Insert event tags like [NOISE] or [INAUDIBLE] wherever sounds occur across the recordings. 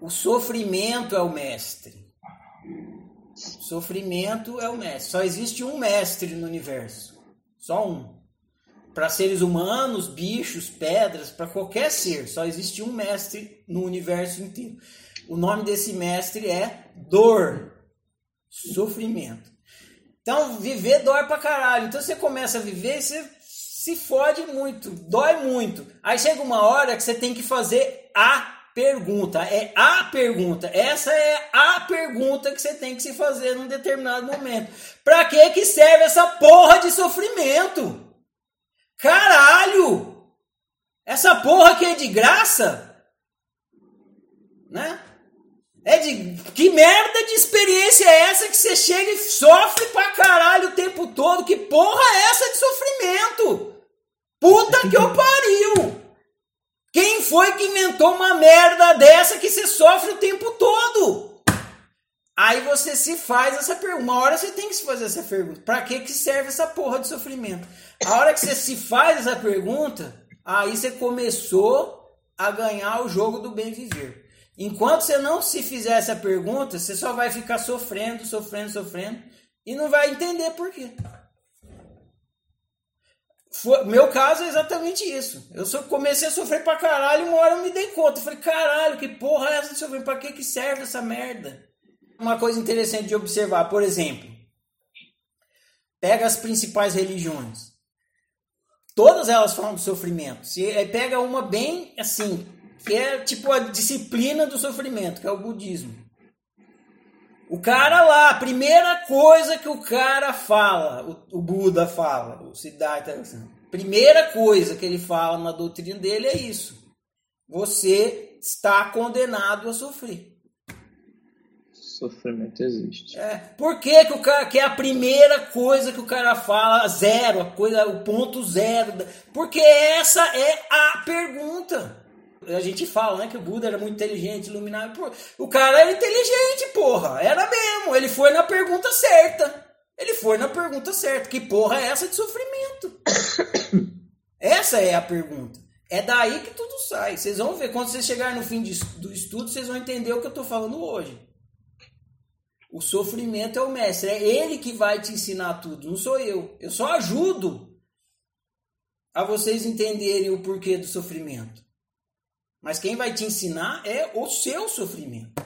O sofrimento é o mestre. Sofrimento é o mestre. Só existe um mestre no universo. Só um. Para seres humanos, bichos, pedras, para qualquer ser, só existe um mestre no universo inteiro. O nome desse mestre é dor, sofrimento. Então, viver dói pra caralho. Então, você começa a viver e você se fode muito, dói muito. Aí chega uma hora que você tem que fazer a pergunta. É a pergunta. Essa é a pergunta que você tem que se fazer num determinado momento. Pra que que serve essa porra de sofrimento? Caralho! Essa porra aqui é de graça? Né? É de que merda de experiência é essa que você chega e sofre pra caralho o tempo todo? Que porra é essa de sofrimento? Puta que eu pariu! Foi que inventou uma merda dessa que você sofre o tempo todo? Aí você se faz essa pergunta. Uma hora você tem que se fazer essa pergunta. Pra que, que serve essa porra de sofrimento? A hora que você se faz essa pergunta, aí você começou a ganhar o jogo do bem viver. Enquanto você não se fizer essa pergunta, você só vai ficar sofrendo, sofrendo, sofrendo e não vai entender por quê. Foi, meu caso é exatamente isso. Eu só comecei a sofrer pra caralho, uma hora eu me dei conta. Eu falei, caralho, que porra é essa de sofrer? Pra que, que serve essa merda? Uma coisa interessante de observar, por exemplo, pega as principais religiões. Todas elas falam do sofrimento. Se pega uma bem assim, que é tipo a disciplina do sofrimento, que é o budismo. O cara lá, a primeira coisa que o cara fala, o, o Buda fala, o Siddhartha, assim, primeira coisa que ele fala na doutrina dele é isso. Você está condenado a sofrer. Sofrimento existe. É. Por que, que o cara que é a primeira coisa que o cara fala zero, a coisa, o ponto zero? Porque essa é a pergunta a gente fala, né, que o Buda era muito inteligente, iluminado. o cara era inteligente, porra. Era mesmo. Ele foi na pergunta certa. Ele foi na pergunta certa. Que porra é essa de sofrimento? [COUGHS] essa é a pergunta. É daí que tudo sai. Vocês vão ver. Quando vocês chegarem no fim de, do estudo, vocês vão entender o que eu estou falando hoje. O sofrimento é o mestre. É ele que vai te ensinar tudo. Não sou eu. Eu só ajudo a vocês entenderem o porquê do sofrimento. Mas quem vai te ensinar é o seu sofrimento.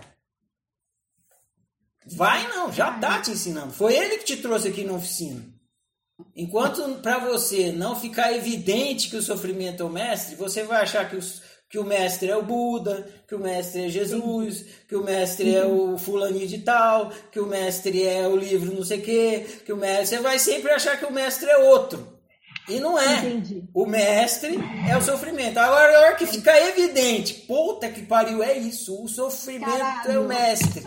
Vai não, já tá te ensinando. Foi ele que te trouxe aqui na oficina. Enquanto para você não ficar evidente que o sofrimento é o mestre, você vai achar que, os, que o mestre é o Buda, que o mestre é Jesus, que o mestre é o fulaninho de tal, que o mestre é o livro não sei o quê, que o mestre... Você vai sempre achar que o mestre é outro. E não é. Entendi. O mestre é o sofrimento. Agora, a hora que fica evidente, puta que pariu, é isso. O sofrimento Caralho. é o mestre.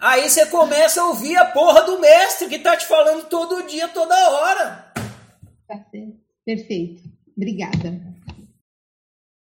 Aí você começa a ouvir a porra do mestre que tá te falando todo dia, toda hora. Perfeito. Obrigada.